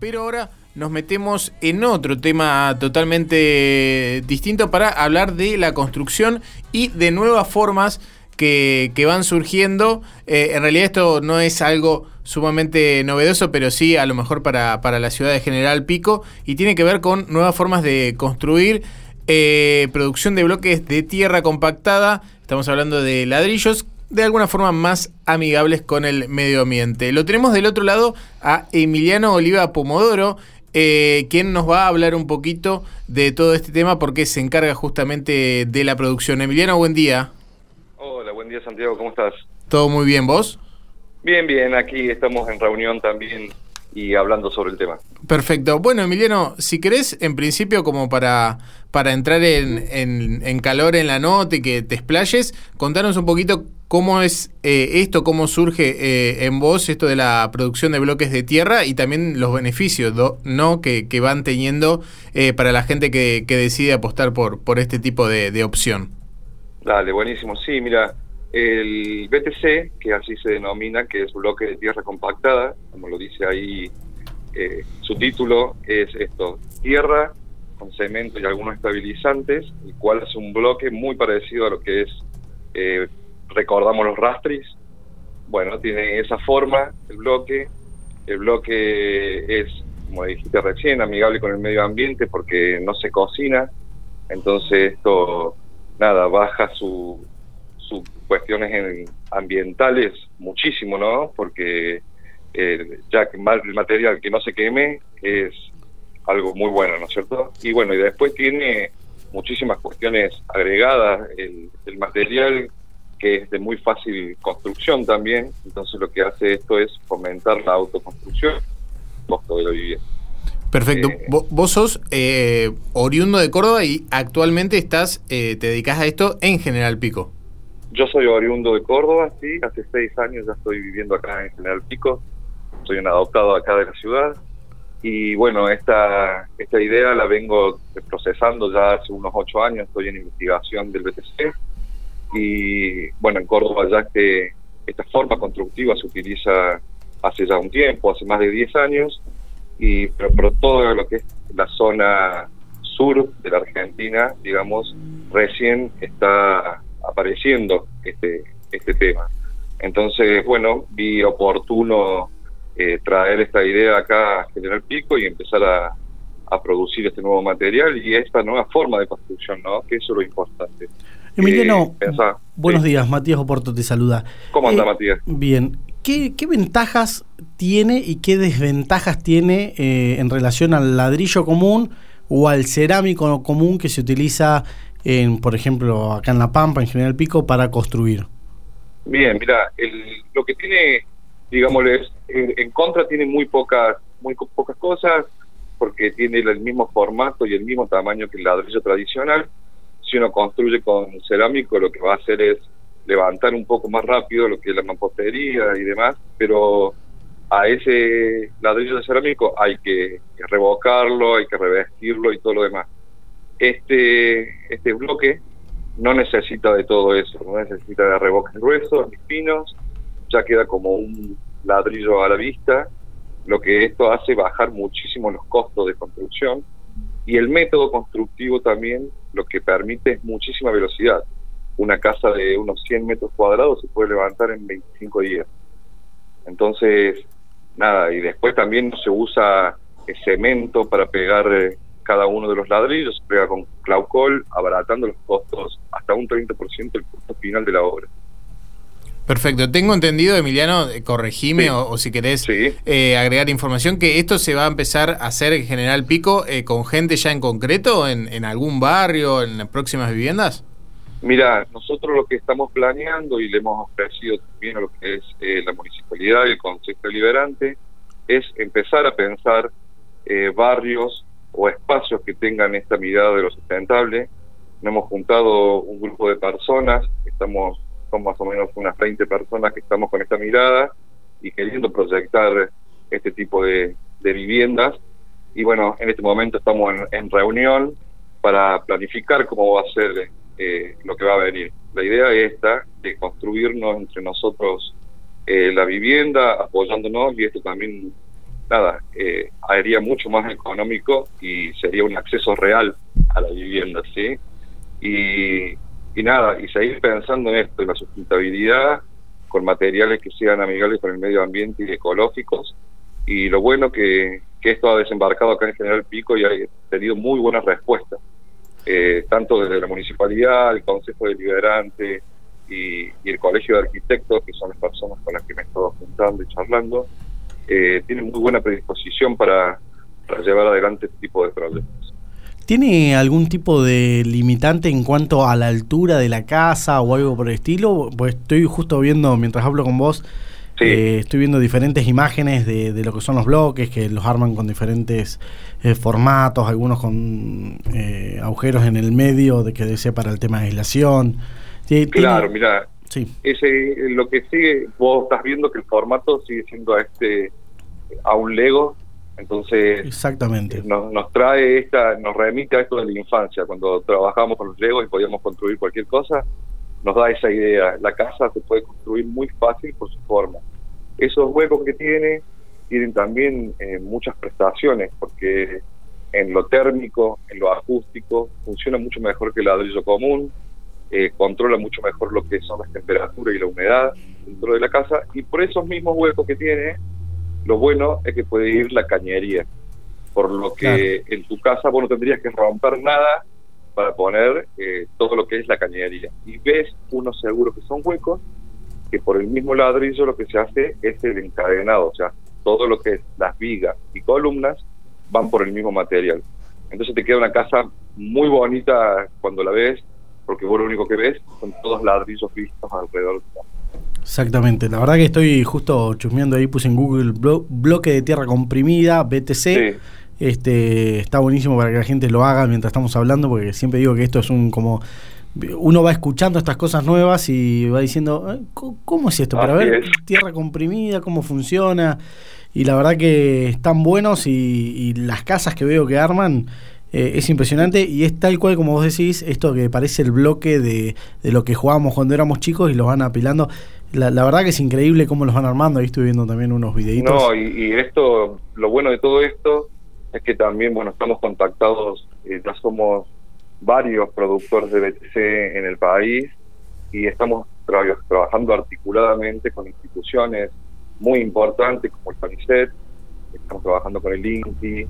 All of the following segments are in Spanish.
Pero ahora nos metemos en otro tema totalmente distinto para hablar de la construcción y de nuevas formas que, que van surgiendo. Eh, en realidad esto no es algo sumamente novedoso, pero sí a lo mejor para, para la ciudad de General Pico y tiene que ver con nuevas formas de construir. eh, producción de bloques de tierra compactada, estamos hablando de ladrillos de alguna forma más amigables con el medio ambiente. Lo tenemos del otro lado a Emiliano Oliva Pomodoro, eh, quien nos va a hablar un poquito de todo este tema porque se encarga justamente de la producción. Emiliano, buen día. Hola, buen día Santiago, ¿cómo estás? ¿Todo muy bien vos? Bien, bien, aquí estamos en reunión también y hablando sobre el tema. Perfecto. Bueno, Emiliano, si querés, en principio, como para, para entrar en, en- en calor en la nota y que te explayes, contanos un poquito cómo es eh, esto, cómo surge eh, en vos esto de la producción de bloques de tierra y también los beneficios ¿no? que, van teniendo eh, para la gente que, decide apostar por, por este tipo de, de opción. Dale, buenísimo. Sí, mira, el BTC, que así se denomina, que es bloque de tierra compactada, como lo dice ahí eh, su título, es esto, tierra con cemento y algunos estabilizantes, el cual es un bloque muy parecido a lo que es, recordamos los rastris, bueno, tiene esa forma el bloque, el bloque es, como dijiste recién, amigable con el medio ambiente porque no se cocina, entonces esto, nada, baja su, sus cuestiones en- ambientales muchísimo, ¿no? Porque eh, ya que el material que no se queme es algo muy bueno, ¿no es cierto? Y bueno, y después tiene muchísimas cuestiones agregadas, el, el material que es de muy fácil construcción también, entonces lo que hace esto es fomentar la autoconstrucción, costo de la vivienda. Perfecto. Eh, Vo- vos sos eh, oriundo de Córdoba y actualmente estás, eh, te dedicas a esto en General Pico. Yo soy oriundo de Córdoba, sí, hace seis años ya estoy viviendo acá en General Pico, soy un adoptado acá de la ciudad y bueno, esta, esta idea la vengo procesando ya hace unos ocho años, estoy en investigación del BTC y bueno, en Córdoba ya que esta forma constructiva se utiliza hace ya un tiempo, hace más de 10 años, y pero, pero todo lo que es la zona sur de la Argentina, digamos, recién está apareciendo este, este tema. Entonces, bueno, vi oportuno eh, traer esta idea acá a General Pico y empezar a, a producir este nuevo material y esta nueva forma de construcción, ¿no? Que eso es lo importante. Emiliano, Eh, buenos sí. días, Matías Oporto te saluda. ¿Cómo anda, Eh, Matías? Bien, ¿Qué, qué ventajas tiene y qué desventajas tiene eh, en relación al ladrillo común o al cerámico común que se utiliza, en, por ejemplo, acá en La Pampa, en General Pico, para construir? Bien, mira, el- lo que tiene, digámosles, en, en contra tiene muy pocas, muy pocas cosas, porque tiene el mismo formato y el mismo tamaño que el ladrillo tradicional. Si uno construye con cerámico, lo que va a hacer es levantar un poco más rápido lo que es la mampostería y demás, pero a ese ladrillo de cerámico hay que, revocarlo, hay que revestirlo y todo lo demás. Este, este bloque no necesita de todo eso, no necesita de revoques gruesos ni finos, ya queda como un ladrillo a la vista, lo que esto hace bajar muchísimo los costos de construcción y el método constructivo también lo que permite es muchísima velocidad. Una casa de unos 100 metros cuadrados se puede levantar en 25 días. Entonces, nada, y después también se usa eh, cemento para pegar eh, cada uno de los ladrillos, se pega con claucol, abaratando los costos hasta un 30% del costo final de la obra. Perfecto. Tengo entendido, Emiliano, eh, corregime Sí. o, o si querés Sí. eh, agregar información, que esto se va a empezar a hacer en General Pico eh, con gente ya en concreto, en, en algún barrio, en las próximas viviendas. Mira, nosotros lo que estamos planeando y le hemos ofrecido también a lo que es eh, la municipalidad y el Consejo Deliberante es empezar a pensar eh, barrios o espacios que tengan esta mirada de lo sustentable. Nos hemos juntado un grupo de personas, estamos son más o menos unas 20 personas que estamos con esta mirada y queriendo proyectar este tipo de, de viviendas. Y bueno, en este momento estamos en, en reunión para planificar cómo va a ser eh, lo que va a venir. La idea es esta, de construirnos entre nosotros eh, la vivienda, apoyándonos, y esto también nada, eh, haría mucho más económico y sería un acceso real a la vivienda, ¿sí? Y, y nada, y seguir pensando en esto, en la sustentabilidad, con materiales que sean amigables con el medio ambiente y ecológicos. Y lo bueno que, que esto ha desembarcado acá en General Pico y ha tenido muy buenas respuestas, eh, tanto desde la municipalidad, el Consejo Deliberante y, y el Colegio de Arquitectos, que son las personas con las que me he estado juntando y charlando, eh, tienen muy buena predisposición para, para llevar adelante este tipo de proyectos. ¿Tiene algún tipo de limitante en cuanto a la altura de la casa o algo por el estilo? Pues estoy justo viendo, mientras hablo con vos, Sí. eh, estoy viendo diferentes imágenes de, de lo que son los bloques, que los arman con diferentes eh, formatos, algunos con eh, agujeros en el medio, de que desea para el tema de aislación. Claro, mira, Sí, ese lo que sigue, vos estás viendo que el formato sigue siendo a este a un Lego, entonces exactamente. nos, nos trae esta, nos remite a esto de la infancia, cuando trabajamos con los Legos y podíamos construir cualquier cosa, nos da esa idea. La casa se puede construir muy fácil por su forma. Esos huecos que tiene tienen también eh, muchas prestaciones, porque en lo térmico, en lo acústico, funciona mucho mejor que el ladrillo común, eh, controla mucho mejor lo que son las temperaturas y la humedad dentro de la casa, y por esos mismos huecos que tiene, lo bueno es que puede ir la cañería, por lo que en tu casa vos no tendrías que romper nada para poner eh, todo lo que es la cañería. Y ves unos seguros que son huecos, que por el mismo ladrillo lo que se hace es el encadenado, o sea, todo lo que es las vigas y columnas van por el mismo material. Entonces te queda una casa muy bonita cuando la ves, porque vos lo único que ves son todos ladrillos vistos alrededor. Exactamente, la verdad que estoy justo chusmeando ahí, puse en Google blo- bloque de tierra comprimida, BTC. Sí. Este, está buenísimo para que la gente lo haga mientras estamos hablando, porque siempre digo que esto es un como uno va escuchando estas cosas nuevas y va diciendo, "Ay, co- ¿cómo es esto? Para Así ver es. tierra comprimida, cómo funciona. Y la verdad que están buenos y, y las casas que veo que arman eh, es impresionante y es tal cual como vos decís, esto que parece el bloque de, de lo que jugábamos cuando éramos chicos y los van apilando. La, la verdad que es increíble cómo los van armando. Ahí estoy viendo también unos videitos. No, y, y esto, lo bueno de todo esto es que también, bueno, estamos contactados, eh, ya somos varios productores de BTC en el país y estamos tra- trabajando articuladamente con instituciones muy importantes como el PANICET, estamos trabajando con el INTI,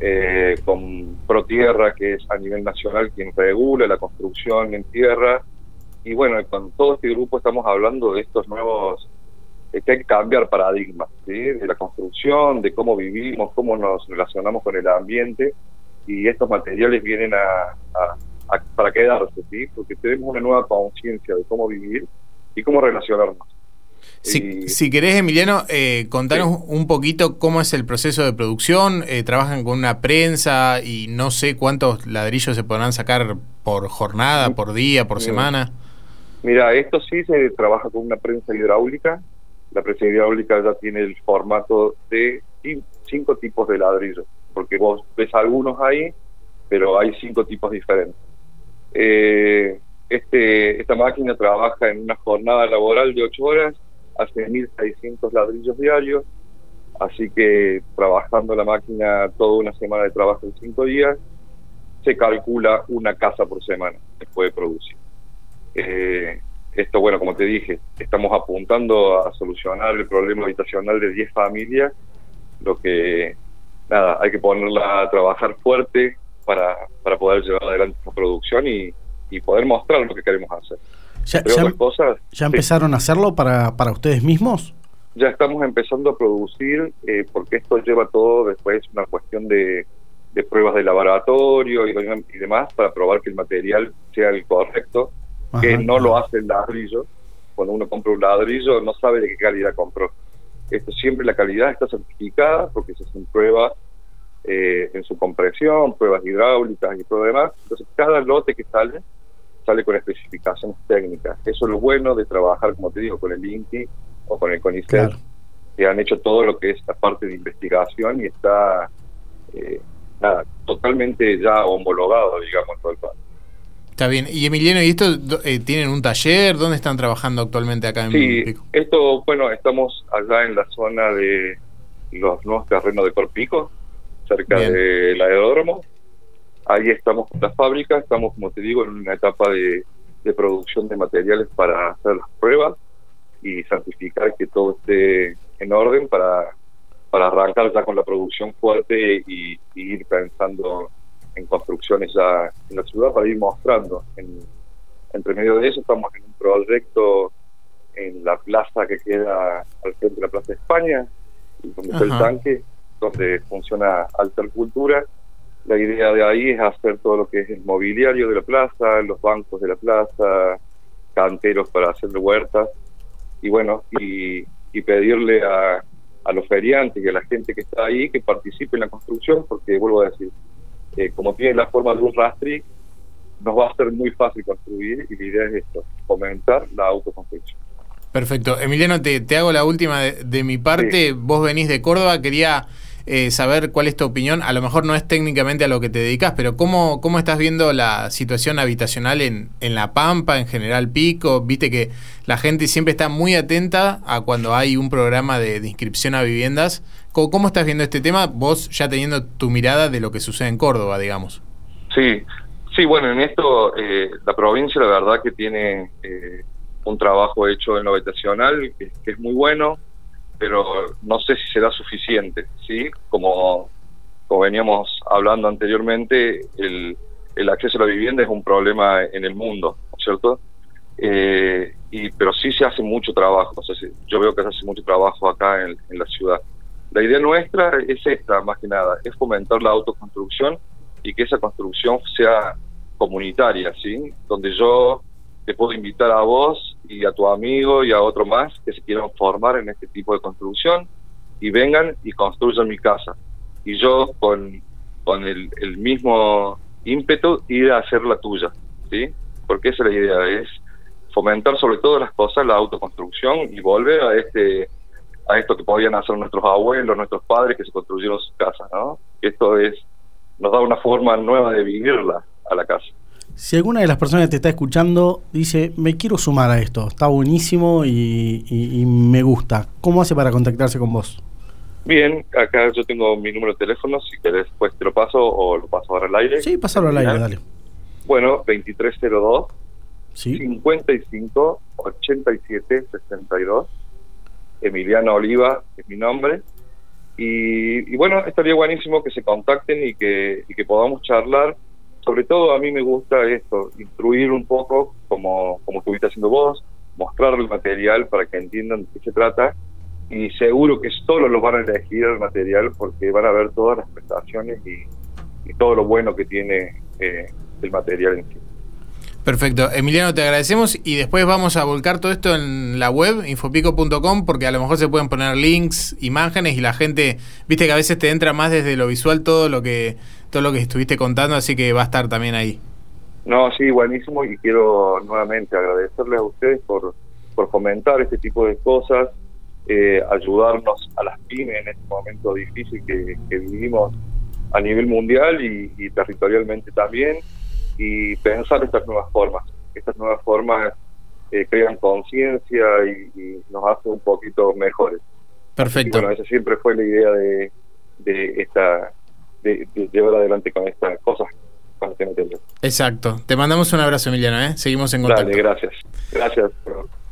eh, con ProTierra, que es a nivel nacional quien regula la construcción en tierra, y bueno, con todo este grupo estamos hablando de estos nuevos eh, que hay que cambiar paradigmas, ¿sí? de la construcción, de cómo vivimos, cómo nos relacionamos con el ambiente, y estos materiales vienen a, a- para quedarse, ¿sí? porque tenemos una nueva conciencia de cómo vivir y cómo relacionarnos. Si, Y- si querés, Emiliano, eh, contanos un poquito cómo es el proceso de producción. Eh, trabajan con una prensa y no sé cuántos ladrillos se podrán sacar por jornada, por día, por Mm. semana. Mira, esto sí se trabaja con una prensa hidráulica. La prensa hidráulica ya tiene el formato de cin- cinco tipos de ladrillo, porque vos ves algunos ahí, pero hay cinco tipos diferentes. Eh, este, esta máquina trabaja en una jornada laboral de ocho horas, hace 1.600 ladrillos diarios, así que trabajando la máquina toda una semana de trabajo en cinco días, se calcula una casa por semana que puede producir. Eh, esto, bueno, como te dije, estamos apuntando a solucionar el problema habitacional de 10 familias, lo que, nada, hay que ponerla a trabajar fuerte para, para poder llevar adelante esta producción y, y poder mostrar lo que queremos hacer. ¿Ya, ya- ya sí, empezaron a hacerlo para, para ustedes mismos? ya estamos empezando a producir, eh, porque esto lleva todo después una cuestión de, de pruebas de laboratorio y, y demás para probar que el material sea el correcto que Ajá. no lo hace el ladrillo. Cuando uno compra un ladrillo no sabe de qué calidad compró. Esto siempre la calidad está certificada porque se hacen pruebas eh, en su compresión, pruebas hidráulicas y todo demás. Entonces cada lote que sale sale con especificaciones técnicas. Eso es lo bueno de trabajar, como te digo, con el INTI o con el CONICET, Claro. que han hecho todo lo que es la parte de investigación y está eh, nada, totalmente ya homologado, digamos, en todo el país. Está bien. Y Emiliano, ¿y esto eh, tienen un taller? ¿Dónde están trabajando actualmente acá en Sí, Pico? esto, bueno, estamos allá en la zona de, los nuevos terrenos de Corpico, cerca del aeródromo. Ahí estamos con la fábrica, estamos, como te digo, en una etapa de, de producción de materiales para hacer las pruebas y certificar que todo esté en orden para, para arrancar ya con la producción fuerte y, ir pensando en construcciones ya en la ciudad para ir mostrando. En, entre medio de eso estamos en un proyecto en la plaza que queda al frente de la Plaza de España, donde está el tanque, donde funciona Cultura La idea de ahí es hacer todo lo que es el mobiliario de la plaza, los bancos de la plaza, canteros para hacer huertas, y bueno, y, pedirle a, a los feriantes y a la gente que está ahí que participe en la construcción, porque vuelvo a decir, eh, como tiene la forma de un rastri, nos va a ser muy fácil construir y la idea es esto, fomentar la autoconstrucción. Perfecto. Emiliano, te, te hago la última de, mi parte. Vos venís de Córdoba, quería eh, saber cuál es tu opinión. A lo mejor no es técnicamente a lo que te dedicas, pero ¿cómo, cómo estás viendo la situación habitacional en, en La Pampa, en General Pico? Viste que la gente siempre está muy atenta a cuando hay un programa de, inscripción a viviendas. ¿Cómo, estás viendo este tema? Vos ya teniendo tu mirada de lo que sucede en Córdoba, digamos. Sí, sí, bueno, en esto eh, la provincia la verdad que tiene... Eh, un trabajo hecho en lo habitacional que, es muy bueno, pero no sé si será suficiente, ¿sí? Como, como veníamos hablando anteriormente, el, el acceso a la vivienda es un problema en el mundo, ¿cierto? Eh, y, pero sí se hace mucho trabajo, yo veo que se hace mucho trabajo acá en, en la ciudad. La idea nuestra es esta, más que nada, es fomentar la autoconstrucción y que esa construcción sea comunitaria, ¿sí? Donde yo te puedo invitar a vos y a tu amigo y a otro más que se quieran formar en este tipo de construcción y vengan y construyan mi casa. Y yo con, con el, mismo ímpetu ir a hacer la tuya, ¿sí? Porque esa es la idea, es fomentar sobre todas las cosas la autoconstrucción y volver a este a esto que podían hacer nuestros abuelos, nuestros padres que se construyeron sus casas, ¿no? Esto es nos da una forma nueva de vivirla a la casa. Si alguna de las personas que te está escuchando dice, me quiero sumar a esto, está buenísimo y, me gusta, ¿cómo hace para contactarse con vos? Bien, acá yo tengo mi número de teléfono, si querés pues te lo paso o lo paso ahora al aire. Sí, pásalo al aire, dale. Bueno, 2302 ¿Sí? 55 87 62. Emiliano Oliva es mi nombre. Y, y, bueno, estaría buenísimo que se contacten y que, y que podamos charlar sobre todo a mí me gusta esto, instruir un poco como, como estuviste haciendo vos, mostrar el material para que entiendan de qué se trata y seguro que solo los van a elegir el material porque van a ver todas las prestaciones y, todo lo bueno que tiene eh, el material en sí. Perfecto. Emiliano, te agradecemos y después vamos a volcar todo esto en la web, infopico.com, porque a lo mejor se pueden poner links, imágenes y la gente, viste que a veces te entra más desde lo visual todo lo que todo lo que estuviste contando, así que va a estar también ahí. No, sí, buenísimo y quiero nuevamente agradecerles a ustedes por, por fomentar este tipo de cosas, eh, ayudarnos a las pymes en este momento difícil que, vivimos a nivel mundial y, territorialmente también, y pensar estas nuevas formas. Estas nuevas formas eh, crean conciencia y, nos hacen un poquito mejores. Perfecto. bueno, esa siempre fue la idea de, de esta de, llevar adelante con estas cosas Exacto. Te mandamos un abrazo, Emiliano. ¿eh? Seguimos en contacto. Dale, gracias. Gracias.